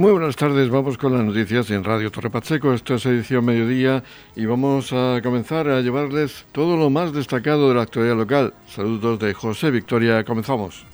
Muy buenas tardes, vamos con las noticias en Radio Torre Pacheco. Esto es edición mediodía y vamos a comenzar a llevarles todo lo más destacado de la actualidad local. Saludos de José Victoria, comenzamos.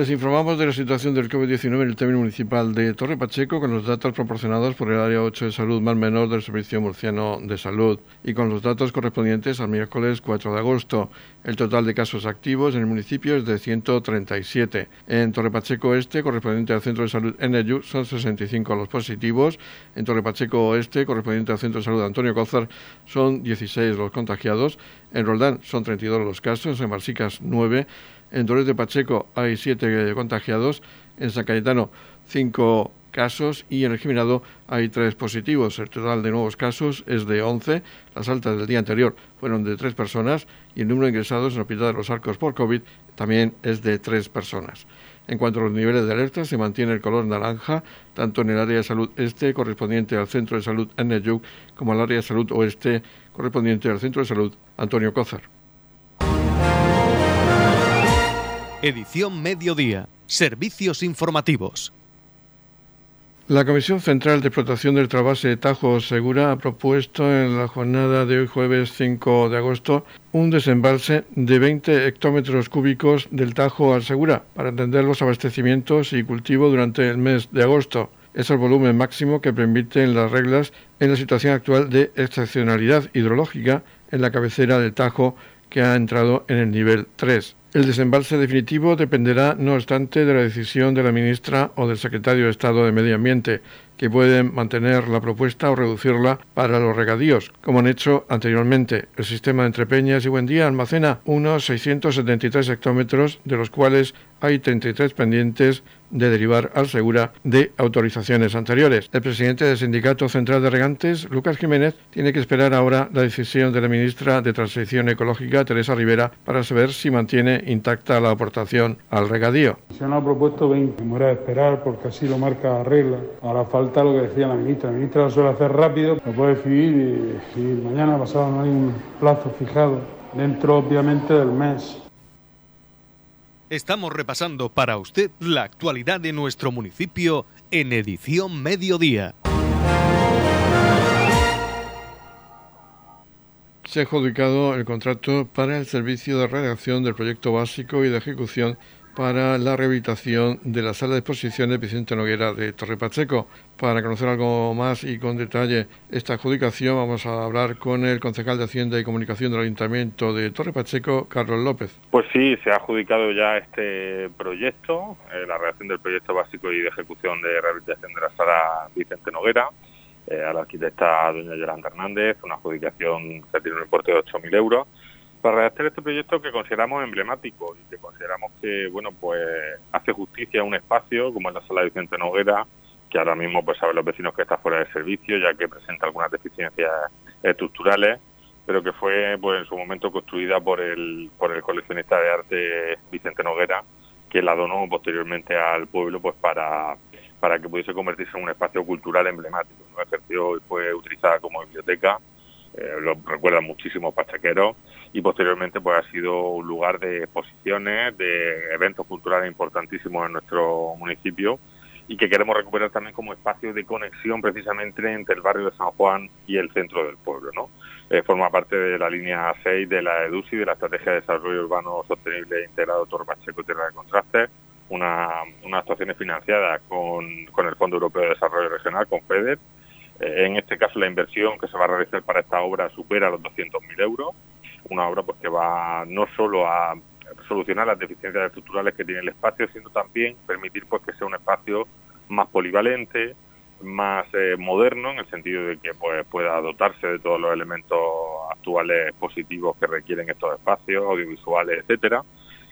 Les informamos de la situación del COVID-19 en el término municipal de Torre Pacheco con los datos proporcionados por el Área 8 de Salud más menor del Servicio Murciano de Salud y con los datos correspondientes al miércoles 4 de agosto. El total de casos activos en el municipio es de 137. En Torre Pacheco Este, correspondiente al Centro de Salud NEU, son 65 los positivos. En Torre Pacheco Oeste, correspondiente al Centro de Salud Antonio Cózar, son 16 los contagiados. En Roldán son 32 los casos. En Marsicas 9. En Dolores de Pacheco hay siete contagiados, en San Cayetano cinco casos y en el Jiminado hay tres positivos. El total de nuevos casos es de 11. Las altas del día anterior fueron de tres personas y el número de ingresados en el Hospital de los Arcos por COVID también es de tres personas. En cuanto a los niveles de alerta, se mantiene el color naranja, tanto en el área de salud este, correspondiente al Centro de Salud Eneyuk, como al área de salud oeste, correspondiente al Centro de Salud Antonio Cózar. Edición Mediodía. Servicios informativos. La Comisión Central de Explotación del Trabase de Tajo Segura ha propuesto en la jornada de hoy jueves 5 de agosto un desembalse de 20 hectómetros cúbicos del Tajo al Segura para atender los abastecimientos y cultivo durante el mes de agosto. Es el volumen máximo que permiten las reglas en la situación actual de excepcionalidad hidrológica en la cabecera del Tajo que ha entrado en el nivel 3. El desembalse definitivo dependerá, no obstante, de la decisión de la ministra o del secretario de Estado de Medio Ambiente, que pueden mantener la propuesta o reducirla para los regadíos, como han hecho anteriormente. El sistema de Entrepeñas y Buendía almacena unos 673 hectómetros, de los cuales hay 33 pendientes de derivar al Segura de autorizaciones anteriores. El presidente del Sindicato Central de Regantes, Lucas Jiménez, tiene que esperar ahora la decisión de la ministra de Transición Ecológica, Teresa Rivera, para saber si mantiene intacta la aportación al regadío. Se han propuesto 20, me a esperar porque así lo marca la regla. Ahora falta lo que decía la ministra. La ministra lo suele hacer rápido, lo puede decidir y, y mañana pasado no hay un plazo fijado, dentro obviamente del mes. Estamos repasando para usted la actualidad de nuestro municipio en edición mediodía. Se ha adjudicado el contrato para el servicio de redacción del proyecto básico y de ejecución para la rehabilitación de la sala de exposiciones Vicente Noguera de Torre Pacheco. Para conocer algo más y con detalle esta adjudicación, vamos a hablar con el concejal de Hacienda y Comunicación del Ayuntamiento de Torre Pacheco, Carlos López. Pues sí, se ha adjudicado ya este proyecto, eh, la redacción del proyecto básico y de ejecución de rehabilitación de la sala Vicente Noguera. Eh, a la arquitecta doña Yolanda Hernández, una adjudicación que tiene un importe de 8.000 euros para redactar este proyecto que consideramos emblemático y que consideramos que bueno pues hace justicia a un espacio como es la sala Vicente Noguera que ahora mismo pues saben los vecinos que está fuera de servicio ya que presenta algunas deficiencias estructurales pero que fue pues en su momento construida por el por el coleccionista de arte Vicente Noguera que la donó posteriormente al pueblo pues para para que pudiese convertirse en un espacio cultural emblemático. ¿no? Ejerció y fue utilizada como biblioteca, eh, lo recuerdan muchísimos pachequeros, y posteriormente pues ha sido un lugar de exposiciones, de eventos culturales importantísimos en nuestro municipio y que queremos recuperar también como espacio de conexión precisamente entre el barrio de San Juan y el centro del pueblo. ¿no? Eh, forma parte de la línea 6 de la EDUSI, de la Estrategia de Desarrollo Urbano Sostenible e Integrado Torbacheco Tierra de Contrastes, una, unas actuaciones financiadas con, con el Fondo Europeo de Desarrollo Regional, con FEDER. Eh, en este caso la inversión que se va a realizar para esta obra supera los 200.000 euros una obra pues que va no solo a solucionar las deficiencias estructurales que tiene el espacio, sino también permitir pues que sea un espacio más polivalente, más eh, moderno en el sentido de que pues pueda dotarse de todos los elementos actuales positivos que requieren estos espacios audiovisuales, etcétera,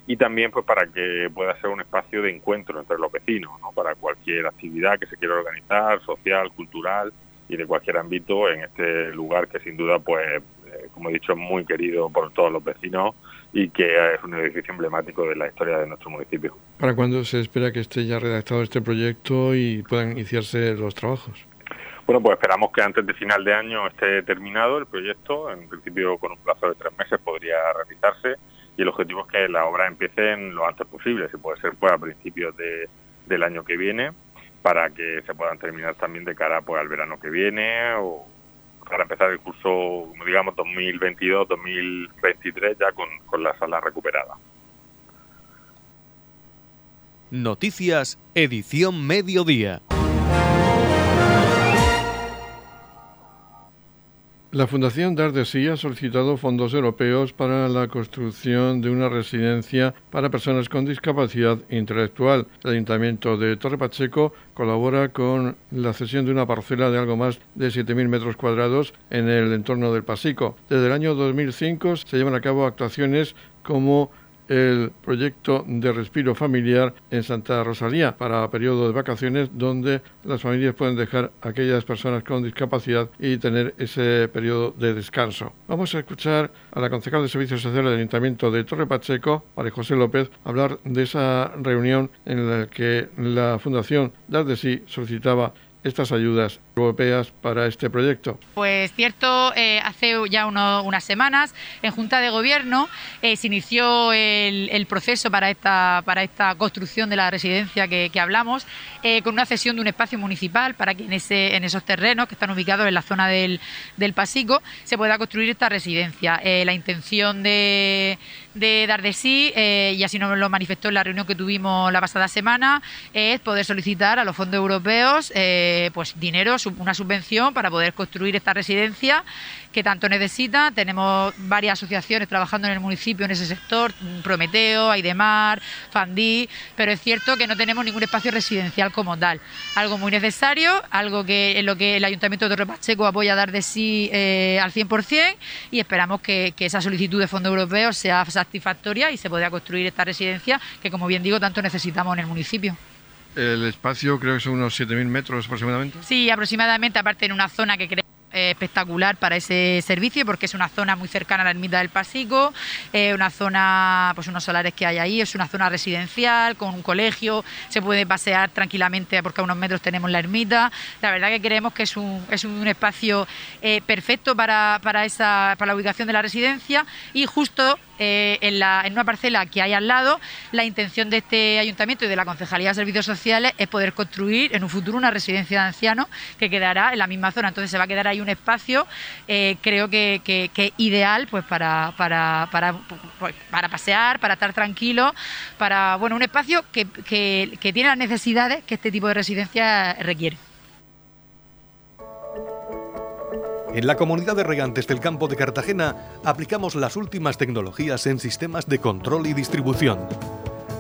y también pues para que pueda ser un espacio de encuentro entre los vecinos, ¿no? para cualquier actividad que se quiera organizar, social, cultural y de cualquier ámbito en este lugar que sin duda pues eh, como he dicho, muy querido por todos los vecinos y que es un edificio emblemático de la historia de nuestro municipio. ¿Para cuándo se espera que esté ya redactado este proyecto y puedan iniciarse los trabajos? Bueno, pues esperamos que antes de final de año esté terminado el proyecto. En principio, con un plazo de tres meses podría realizarse y el objetivo es que la obra empiece lo antes posible, si puede ser pues a principios del año que viene, para que se puedan terminar también de cara pues al verano que viene o para empezar el curso, digamos, 2022-2023 ya con, con la sala recuperada. Noticias, edición mediodía. La Fundación Dar de ha solicitado fondos europeos para la construcción de una residencia para personas con discapacidad intelectual. El Ayuntamiento de Torre Pacheco colabora con la cesión de una parcela de algo más de 7.000 metros cuadrados en el entorno del Pasico. Desde el año 2005 se llevan a cabo actuaciones como el proyecto de respiro familiar en Santa Rosalía para periodo de vacaciones donde las familias pueden dejar a aquellas personas con discapacidad y tener ese periodo de descanso. Vamos a escuchar a la concejal de Servicios Sociales del Ayuntamiento de Torre Pacheco, María José López, hablar de esa reunión en la que la Fundación Dar de Sí solicitaba estas ayudas europeas para este proyecto? Pues cierto, eh, hace ya unas semanas en Junta de Gobierno eh, se inició el, proceso para esta, para esta construcción de la residencia que, hablamos, eh, con una cesión de un espacio municipal para que en, ese, en esos terrenos que están ubicados en la zona del, del Pasico se pueda construir esta residencia. la intención de, de dar de sí, y así nos lo manifestó en la reunión que tuvimos la pasada semana, es poder solicitar a los fondos europeos pues dinero, una subvención para poder construir esta residencia que tanto necesita. Tenemos varias asociaciones trabajando en el municipio en ese sector, Prometeo, Aidemar, Fandí, pero es cierto que no tenemos ningún espacio residencial como tal. Algo muy necesario, algo que en lo que el Ayuntamiento de Torre Pacheco apoya a dar de sí eh, al 100% y esperamos que, que esa solicitud de fondos europeos sea satisfactoria y se pueda construir esta residencia que, como bien digo, tanto necesitamos en el municipio. El espacio creo que son unos 7.000 metros aproximadamente. Sí, aproximadamente, aparte en una zona que creo espectacular para ese servicio porque es una zona muy cercana a la ermita del Pasico, eh, una zona, pues unos solares que hay ahí, es una zona residencial con un colegio, se puede pasear tranquilamente porque a unos metros tenemos la ermita. La verdad que creemos que es un, es un espacio eh, perfecto para, para, esa, para la ubicación de la residencia y justo eh, en, la, en, una parcela que hay al lado, la intención de este ayuntamiento y de la Concejalía de Servicios Sociales es poder construir en un futuro una residencia de ancianos que quedará en la misma zona. Entonces se va a quedar ahí un espacio, eh, creo que, ideal pues para, para, para, pues, para, pasear, para estar tranquilo, para bueno un espacio que, que tiene las necesidades que este tipo de residencia requiere. En la comunidad de regantes del campo de Cartagena aplicamos las últimas tecnologías en sistemas de control y distribución,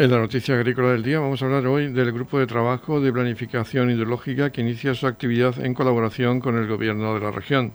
En la noticia agrícola del día vamos a hablar hoy del grupo de trabajo de planificación hidrológica que inicia su actividad en colaboración con el gobierno de la región.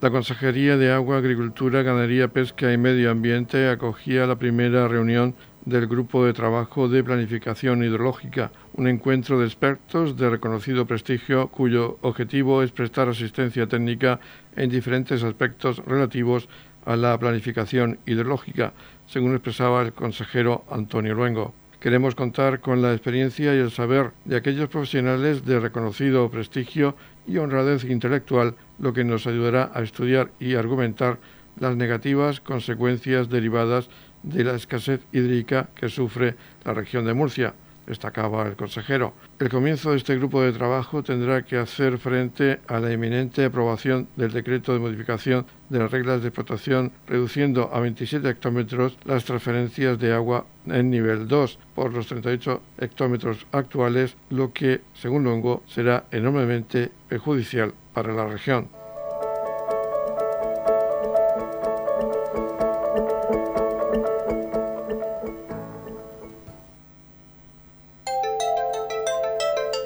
La Consejería de Agua, Agricultura, Ganadería, Pesca y Medio Ambiente acogía la primera reunión del Grupo de Trabajo de Planificación Hidrológica, un encuentro de expertos de reconocido prestigio cuyo objetivo es prestar asistencia técnica en diferentes aspectos relativos a la planificación hidrológica, según expresaba el consejero Antonio Luengo. Queremos contar con la experiencia y el saber de aquellos profesionales de reconocido prestigio y honradez intelectual, lo que nos ayudará a estudiar y argumentar las negativas consecuencias derivadas de la escasez hídrica que sufre la región de Murcia destacaba el consejero. El comienzo de este grupo de trabajo tendrá que hacer frente a la inminente aprobación del decreto de modificación de las reglas de explotación, reduciendo a 27 hectómetros las transferencias de agua en nivel 2 por los 38 hectómetros actuales, lo que, según Longo, será enormemente perjudicial para la región.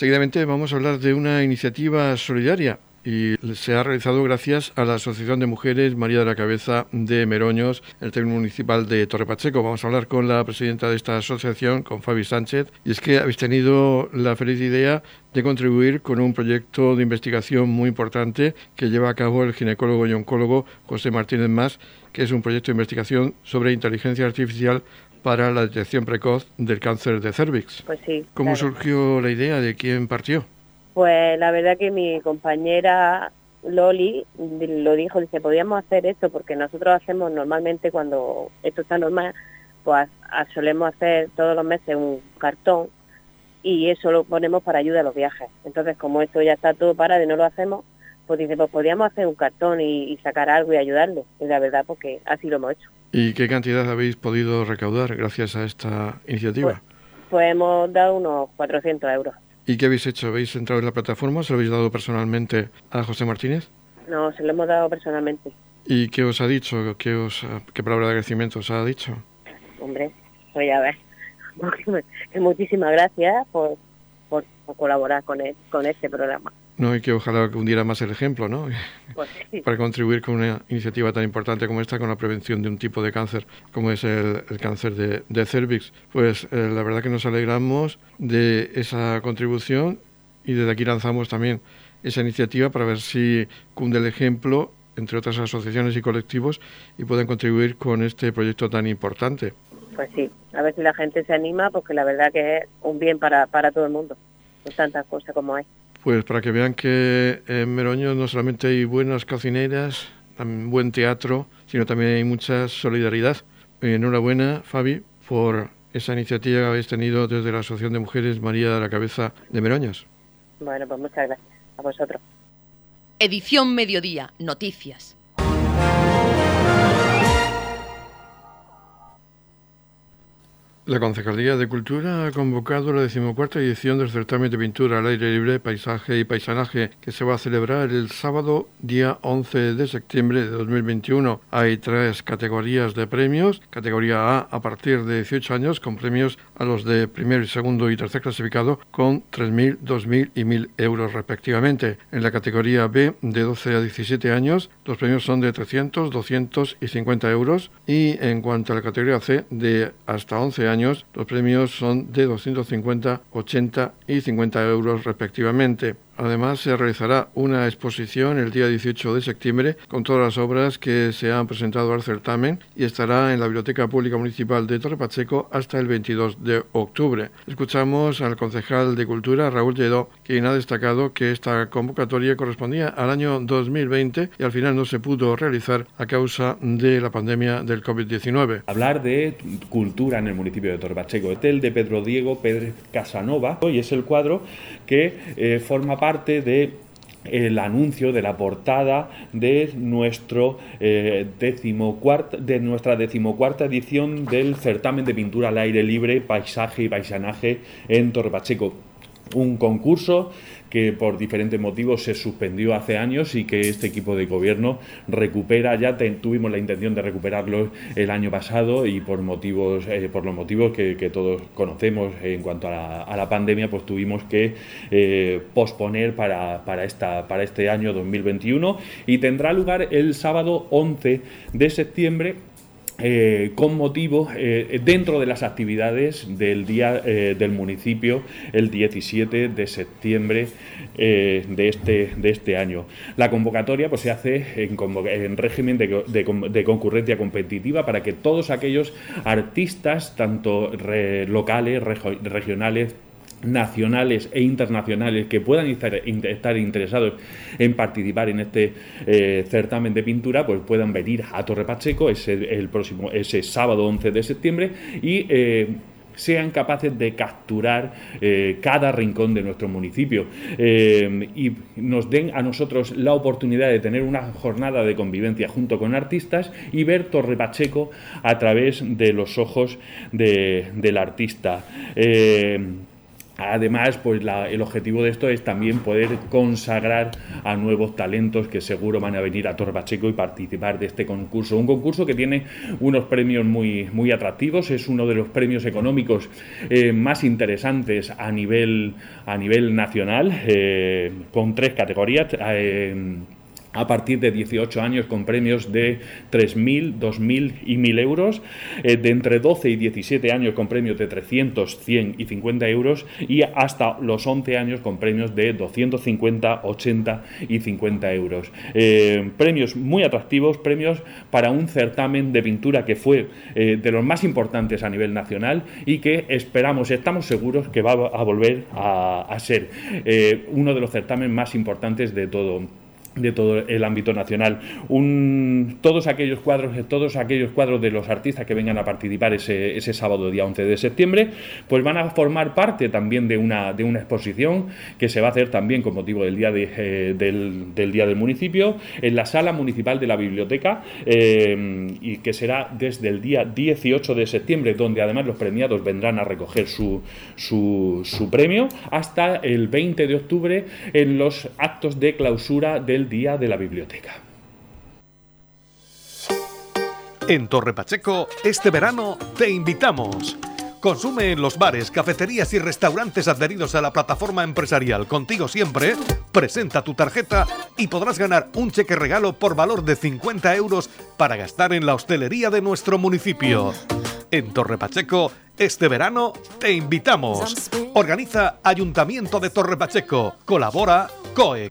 Seguidamente vamos a hablar de una iniciativa solidaria y se ha realizado gracias a la Asociación de Mujeres María de la Cabeza de Meroños, el término municipal de Torre Pacheco. Vamos a hablar con la presidenta de esta asociación, con Fabi Sánchez, y es que habéis tenido la feliz idea de contribuir con un proyecto de investigación muy importante que lleva a cabo el ginecólogo y oncólogo José Martínez Más, que es un proyecto de investigación sobre inteligencia artificial para la detección precoz del cáncer de cervix. Pues sí. ¿Cómo surgió la idea? ¿De quién partió? Pues la verdad que mi compañera Loli lo dijo, dice, podíamos hacer esto porque nosotros hacemos normalmente cuando esto está normal, pues solemos hacer todos los meses un cartón y eso lo ponemos para ayuda a los viajes. Entonces, como esto ya está todo parado y no lo hacemos, pues dice, pues podríamos hacer un cartón y, sacar algo y ayudarle. Y la verdad, porque así lo hemos hecho. ¿Y qué cantidad habéis podido recaudar gracias a esta iniciativa? Pues, pues hemos dado unos 400 euros. ¿Y qué habéis hecho? ¿Habéis entrado en la plataforma? ¿Se lo habéis dado personalmente a José Martínez? No, se lo hemos dado personalmente. ¿Y qué os ha dicho? ¿Qué, os, qué palabra de agradecimiento os ha dicho? Hombre, voy a ver. Muchísimas gracias por, colaborar con, con este programa. No, y que ojalá hundiera más el ejemplo, ¿no? Pues Para contribuir con una iniciativa tan importante como esta, con la prevención de un tipo de cáncer como es el, cáncer de, de, cervix. Pues eh, la verdad que nos alegramos de esa contribución y desde aquí lanzamos también esa iniciativa para ver si cunde el ejemplo entre otras asociaciones y colectivos y pueden contribuir con este proyecto tan importante. Pues sí, a ver si la gente se anima, porque la verdad que es un bien para, para todo el mundo, con tantas cosas como hay. Pues para que vean que en Meroño no solamente hay buenas cocineras, buen teatro, sino también hay mucha solidaridad. Enhorabuena, Fabi, por esa iniciativa que habéis tenido desde la Asociación de Mujeres María de la Cabeza de Meroñas. Bueno, pues muchas gracias a vosotros. Edición Mediodía, Noticias. La Concejalía de Cultura ha convocado la decimocuarta edición del certamen de pintura al aire libre, paisaje y paisanaje que se va a celebrar el sábado día 11 de septiembre de 2021. Hay tres categorías de premios. Categoría A a partir de 18 años con premios a los de primer, segundo y tercer clasificado con 3.000, 2.000 y 1.000 euros respectivamente. En la categoría B de 12 a 17 años los premios son de 300, 200 y 50 euros. Y en cuanto a la categoría C de hasta 11 años los premios son de 250, 80 y 50 euros respectivamente. Además, se realizará una exposición el día 18 de septiembre con todas las obras que se han presentado al certamen y estará en la Biblioteca Pública Municipal de Torre Pacheco hasta el 22 de octubre. Escuchamos al concejal de Cultura, Raúl Lledó, quien ha destacado que esta convocatoria correspondía al año 2020 y al final no se pudo realizar a causa de la pandemia del COVID-19. Hablar de cultura en el municipio de Torre Pacheco. Este es el de Pedro Diego Pérez Casanova y es el cuadro que eh, forma parte parte de el anuncio de la portada de nuestro eh, de nuestra decimocuarta edición del certamen de pintura al aire libre, paisaje y paisanaje en Torre Pacheco. Un concurso que por diferentes motivos se suspendió hace años y que este equipo de gobierno recupera. Ya tuvimos la intención de recuperarlo el año pasado y por motivos, eh, por los motivos que, todos conocemos en cuanto a la, pandemia, pues tuvimos que eh, posponer para, para, esta, para este año 2021 y tendrá lugar el sábado 11 de septiembre eh, con motivo eh, dentro de las actividades del día eh, del municipio el 17 de septiembre de, este, de este año. La convocatoria pues, se hace en, régimen de, concurrencia competitiva para que todos aquellos artistas, tanto locales, regionales, nacionales e internacionales que puedan estar, interesados en participar en este eh, certamen de pintura, pues puedan venir a Torre Pacheco ese, el próximo, ese sábado 11 de septiembre y eh, sean capaces de capturar eh, cada rincón de nuestro municipio y nos den a nosotros la oportunidad de tener una jornada de convivencia junto con artistas y ver Torre Pacheco a través de los ojos del artista. Además, pues el objetivo de esto es también poder consagrar a nuevos talentos que seguro van a venir a Torbacheco y participar de este concurso. Un concurso que tiene unos premios muy, muy atractivos, es uno de los premios económicos eh, más interesantes a nivel, a nivel nacional, eh, con tres categorías. Eh, a partir de 18 años con premios de 3.000, 2.000 y 1.000 euros, eh, de entre 12 y 17 años con premios de 300, 100 y 50 euros y hasta los 11 años con premios de 250, 80 y 50 euros. Eh, premios muy atractivos, premios para un certamen de pintura que fue eh, de los más importantes a nivel nacional y que esperamos, estamos seguros que va a volver a, a ser uno de los certámenes más importantes de todo de todo el ámbito nacional. Todos aquellos cuadros, todos aquellos cuadros de los artistas que vengan a participar ese, ese, sábado día 11 de septiembre, pues van a formar parte también de una, de una exposición que se va a hacer también con motivo del día, eh, del, del, día del municipio en la sala municipal de la biblioteca eh, y que será desde el día 18 de septiembre, donde además los premiados vendrán a recoger su, su, su premio, hasta el 20 de octubre en los actos de clausura del Día de la Biblioteca. En Torre Pacheco, este verano te invitamos. Consume en los bares, cafeterías y restaurantes adheridos a la plataforma empresarial Contigo Siempre, presenta tu tarjeta y podrás ganar un cheque regalo por valor de 50 euros para gastar en la hostelería de nuestro municipio. En Torre Pacheco, este verano te invitamos. Organiza Ayuntamiento de Torre Pacheco. Colabora COE.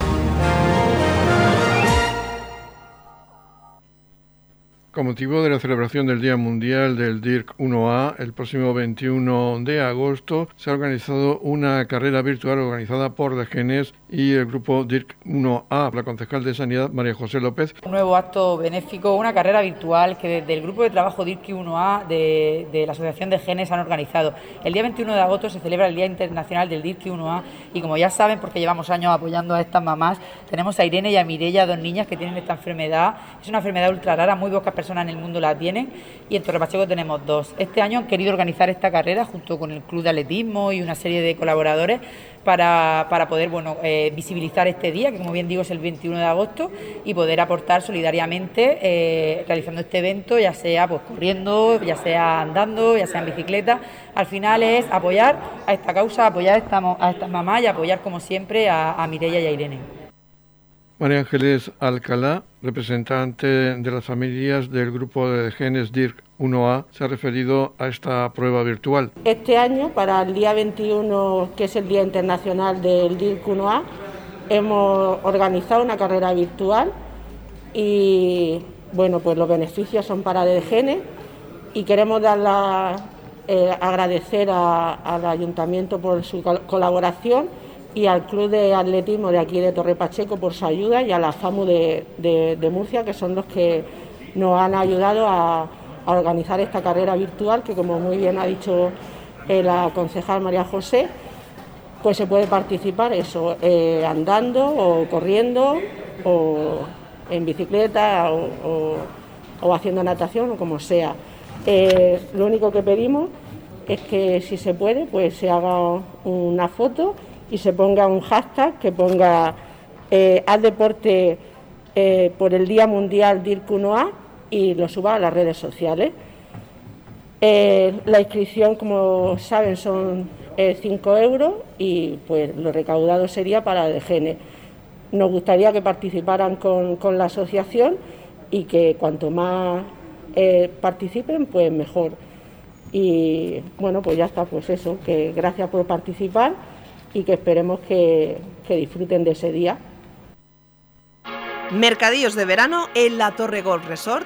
Con motivo de la celebración del Día Mundial del DIRC 1A, el próximo 21 de agosto se ha organizado una carrera virtual organizada por Degenes y el grupo DIRC 1A, la concejal de Sanidad María José López. Un nuevo acto benéfico, una carrera virtual que desde el grupo de trabajo DIRC 1A de, la Asociación de Genes han organizado. El día 21 de agosto se celebra el Día Internacional del DIRC 1A y como ya saben, porque llevamos años apoyando a estas mamás, tenemos a Irene y a Mirella, dos niñas que tienen esta enfermedad. Es una enfermedad ultra rara, muy pocas personas en el mundo la tienen y en Torre Pacheco tenemos dos. Este año han querido organizar esta carrera junto con el Club de Atletismo y una serie de colaboradores para, poder bueno, eh, visibilizar este día, que como bien digo es el 21 de agosto, y poder aportar solidariamente eh, realizando este evento, ya sea pues corriendo, ya sea andando, ya sea en bicicleta. Al final es apoyar a esta causa, apoyar a estas esta mamás y apoyar como siempre a, a Mireia y a Irene. María Ángeles Alcalá, representante de las familias del grupo de genes DIRC 1A, se ha referido a esta prueba virtual. Este año, para el día 21, que es el Día Internacional del DIRC 1A, hemos organizado una carrera virtual y bueno, pues los beneficios son para genes y queremos dar la, eh, agradecer al ayuntamiento por su colaboración y al Club de Atletismo de aquí de Torre Pacheco por su ayuda y a la FAMU de, Murcia, que son los que nos han ayudado a, organizar esta carrera virtual, que como muy bien ha dicho eh, la concejal María José, pues se puede participar eso, eh, andando o corriendo o en bicicleta o, haciendo natación o como sea. Eh, lo único que pedimos es que si se puede, pues se haga una foto y se ponga un hashtag que ponga eh, haz deporte eh, por el Día Mundial DIRC1A y lo suba a las redes sociales. Eh, la inscripción, como saben, son 5 euros y pues lo recaudado sería para el DGN. Nos gustaría que participaran con, con la asociación y que cuanto más participen, pues mejor. Y bueno, pues ya está, pues eso, que gracias por participar y que esperemos que, disfruten de ese día. Mercadillos de verano en la Torre Golf Resort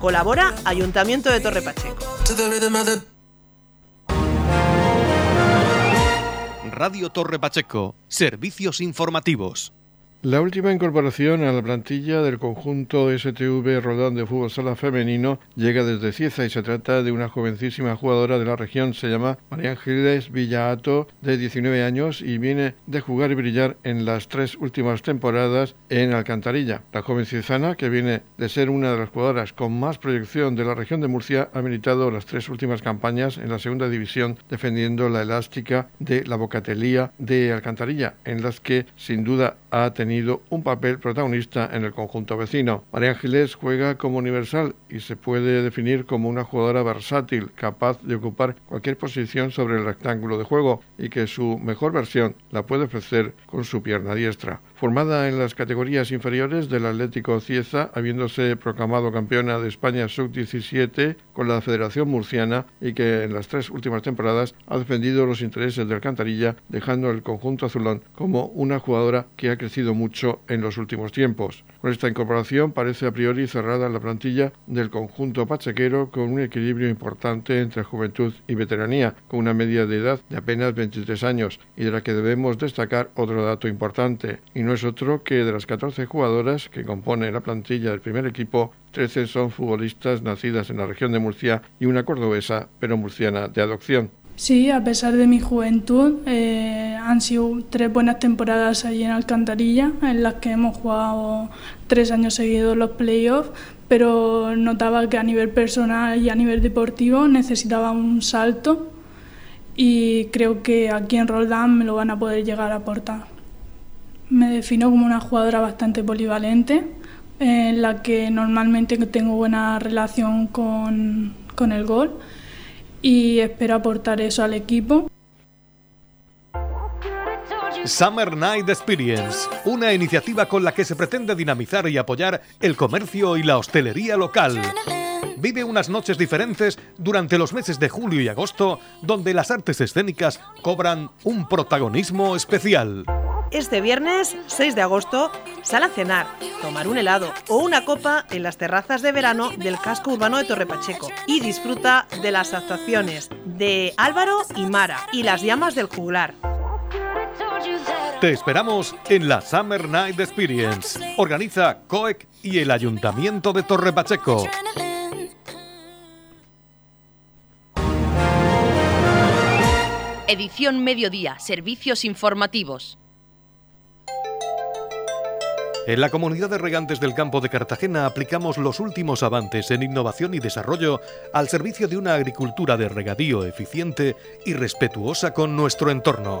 Colabora Ayuntamiento de Torre Pacheco. Radio Torre Pacheco, servicios informativos. La última incorporación a la plantilla del conjunto STV Rodán de Fútbol Sala Femenino llega desde Cieza y se trata de una jovencísima jugadora de la región. Se llama María Ángeles Villaato, de 19 años, y viene de jugar y brillar en las tres últimas temporadas en Alcantarilla. La joven ciezana, que viene de ser una de las jugadoras con más proyección de la región de Murcia, ha militado las tres últimas campañas en la segunda división, defendiendo la elástica de la Bocatelía de Alcantarilla, en las que sin duda ha tenido un papel protagonista en el conjunto vecino. María Ángeles juega como universal y se puede definir como una jugadora versátil, capaz de ocupar cualquier posición sobre el rectángulo de juego y que su mejor versión la puede ofrecer con su pierna diestra formada en las categorías inferiores del Atlético Cieza, habiéndose proclamado campeona de España sub-17 con la Federación Murciana y que en las tres últimas temporadas ha defendido los intereses del Cantarilla, dejando el conjunto azulón como una jugadora que ha crecido mucho en los últimos tiempos. Con esta incorporación parece a priori cerrada la plantilla del conjunto pachequero con un equilibrio importante entre juventud y veteranía, con una media de edad de apenas 23 años y de la que debemos destacar otro dato importante no es otro que de las 14 jugadoras que componen la plantilla del primer equipo, 13 son futbolistas nacidas en la región de Murcia y una cordobesa, pero murciana de adopción. Sí, a pesar de mi juventud, eh, han sido tres buenas temporadas allí en Alcantarilla, en las que hemos jugado tres años seguidos los playoffs, pero notaba que a nivel personal y a nivel deportivo necesitaba un salto y creo que aquí en Roldán me lo van a poder llegar a aportar. Me defino como una jugadora bastante polivalente, en la que normalmente tengo buena relación con, con el gol y espero aportar eso al equipo. Summer Night Experience, una iniciativa con la que se pretende dinamizar y apoyar el comercio y la hostelería local. Vive unas noches diferentes durante los meses de julio y agosto, donde las artes escénicas cobran un protagonismo especial. Este viernes 6 de agosto, sal a cenar, tomar un helado o una copa en las terrazas de verano del casco urbano de Torrepacheco y disfruta de las actuaciones de Álvaro y Mara y las llamas del juglar. Te esperamos en la Summer Night Experience. Organiza COEC y el Ayuntamiento de Torrepacheco. Edición Mediodía, Servicios Informativos. En la comunidad de regantes del campo de Cartagena aplicamos los últimos avances en innovación y desarrollo al servicio de una agricultura de regadío eficiente y respetuosa con nuestro entorno.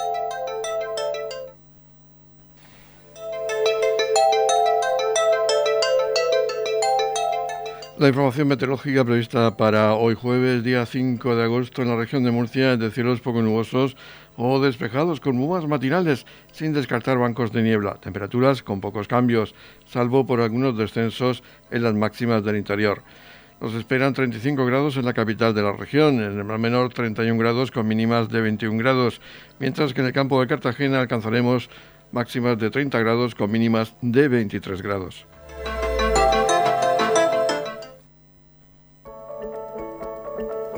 La información meteorológica prevista para hoy jueves, día 5 de agosto, en la región de Murcia es de cielos poco nubosos o despejados con nubes matinales, sin descartar bancos de niebla. Temperaturas con pocos cambios, salvo por algunos descensos en las máximas del interior. Nos esperan 35 grados en la capital de la región, en el mar menor 31 grados con mínimas de 21 grados, mientras que en el campo de Cartagena alcanzaremos máximas de 30 grados con mínimas de 23 grados.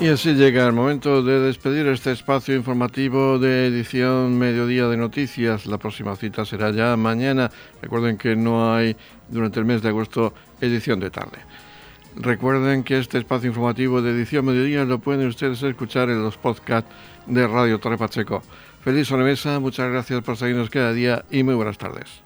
Y así llega el momento de despedir este espacio informativo de edición Mediodía de Noticias. La próxima cita será ya mañana. Recuerden que no hay durante el mes de agosto edición de tarde. Recuerden que este espacio informativo de edición Mediodía lo pueden ustedes escuchar en los podcasts de Radio Torre Pacheco. Feliz sobremesa, muchas gracias por seguirnos cada día y muy buenas tardes.